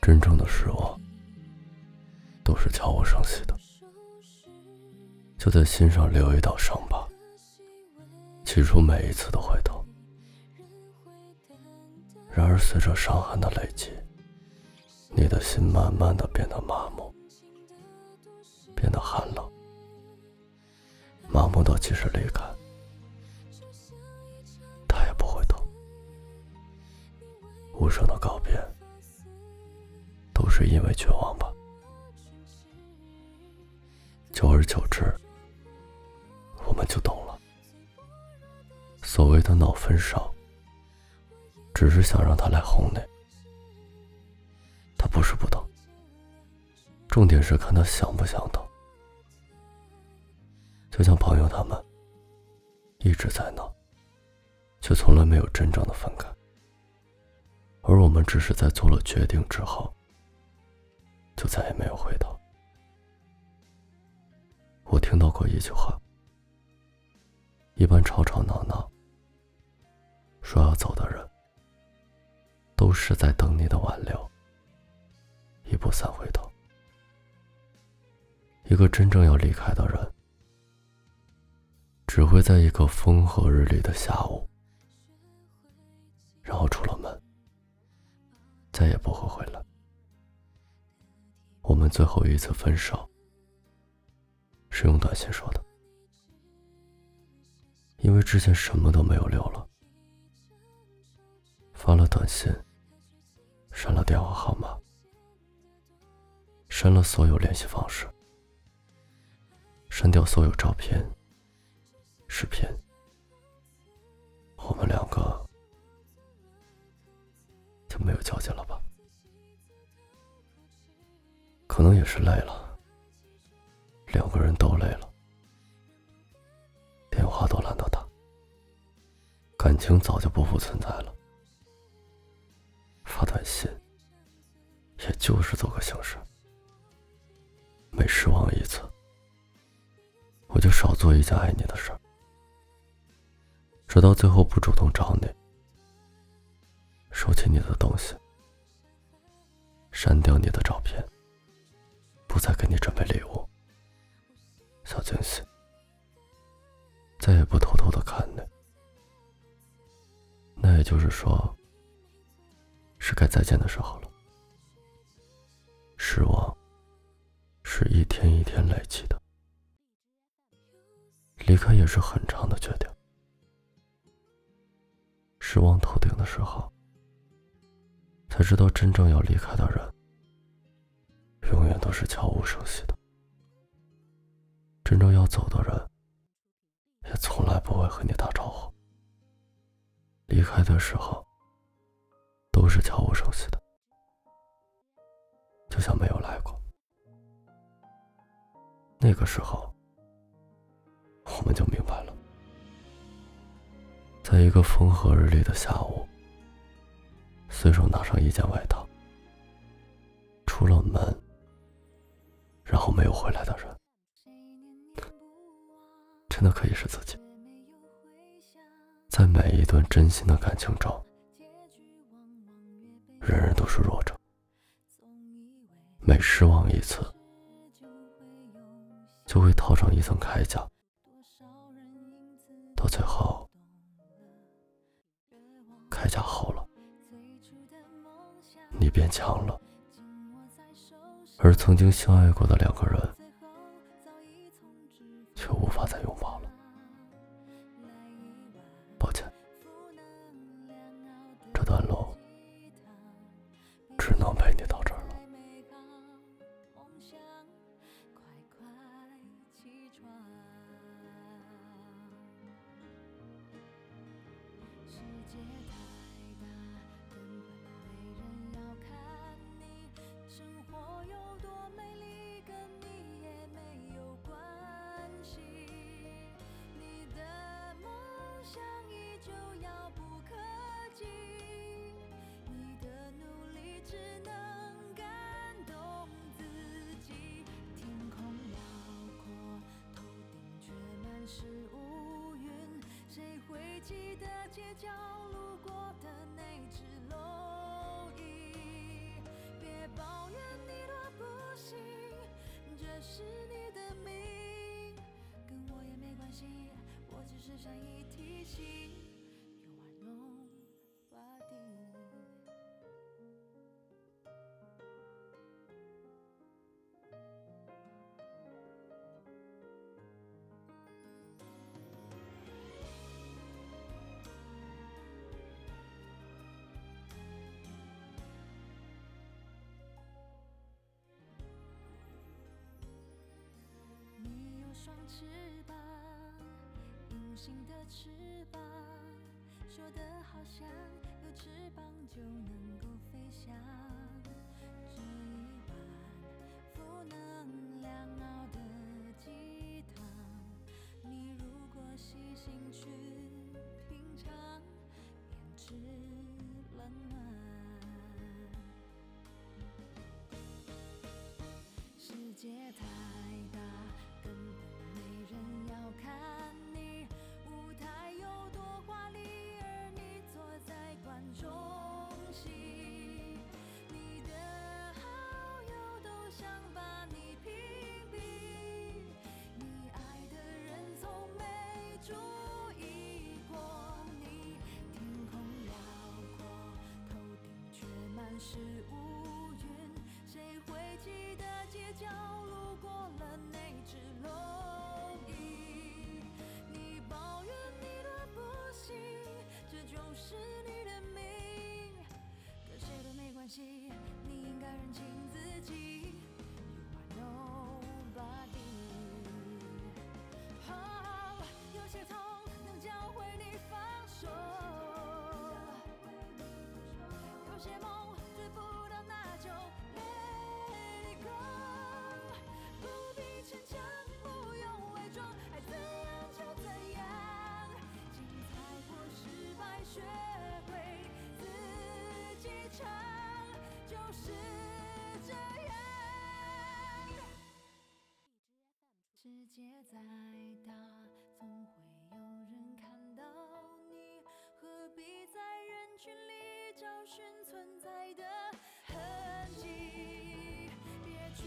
真正的失望，都是悄无声息的，就在心上留一道伤疤。起初每一次都回头，然而随着伤痕的累积，你的心慢慢的变得麻木，变得寒冷，麻木到即使离开，无声的告别，都是因为绝望吧。久而久之，我们就懂了。所谓的闹分手，只是想让他来哄你。他不是不懂，重点是看他想不想懂。就像朋友他们，一直在闹，却从来没有真正的分开。只是在做了决定之后，就再也没有回头。我听到过一句话：一般吵吵闹闹。说要走的人，都是在等你的挽留。一步三回头，一个真正要离开的人，只会在一个风和日丽的下午，然后出了，再也不会回来。我们最后一次分手，是用短信说的，因为之前什么都没有留了。发了短信，删了电话号码，删了所有联系方式，删掉所有照片、视频。我们两没有交集了吧？可能也是累了，两个人都累了，电话都懒得打，感情早就不复存在了。发短信，也就是做个形式。每失望一次，我就少做一件爱你的事儿。直到最后不主动找你，收起你的东西，删掉你的照片，不再给你准备礼物、小惊喜，再也不偷偷的看你。那也就是说。是该再见的时候了。失望是一天一天累积的，离开也是很长的决定。失望透顶的时候，才知道真正要离开的人，永远都是悄无声息的。真正要走的人，也从来不会和你打招呼。离开的时候。都是悄无声息的，就像没有来过。那个时候，我们就明白了，在一个风和日丽的下午，随手拿上一件外套，出了门，然后没有回来的人，真的可以是自己。在每一段真心的感情中。人人都是弱者，每失望一次，就会套上一层铠甲，到最后，铠甲厚了，变强了，而曾经相爱过的两个人，却无法再拥抱了。抱歉。是乌云，谁会？记得遥不可及你的努力只能感动自己天空辽阔头顶却满是乌云谁会记得街角路过的那只蝼蚁别抱怨你多不幸这是你的命跟我也没关系我只是善意提醒。心的翅膀，说的好像有翅膀就能够飞翔。这一碗负能量熬的鸡汤，你如果细心去品尝，便知冷暖。世界太街角路过了那只蝼蚁？你抱怨你的不幸，这就是你的命，跟谁都没关系，你应该认清自己。You are nobody。有些痛能教会你放手，有些梦。是这样。世界再大，总会有人看到你，何必在人群里找寻存在的痕迹？别去。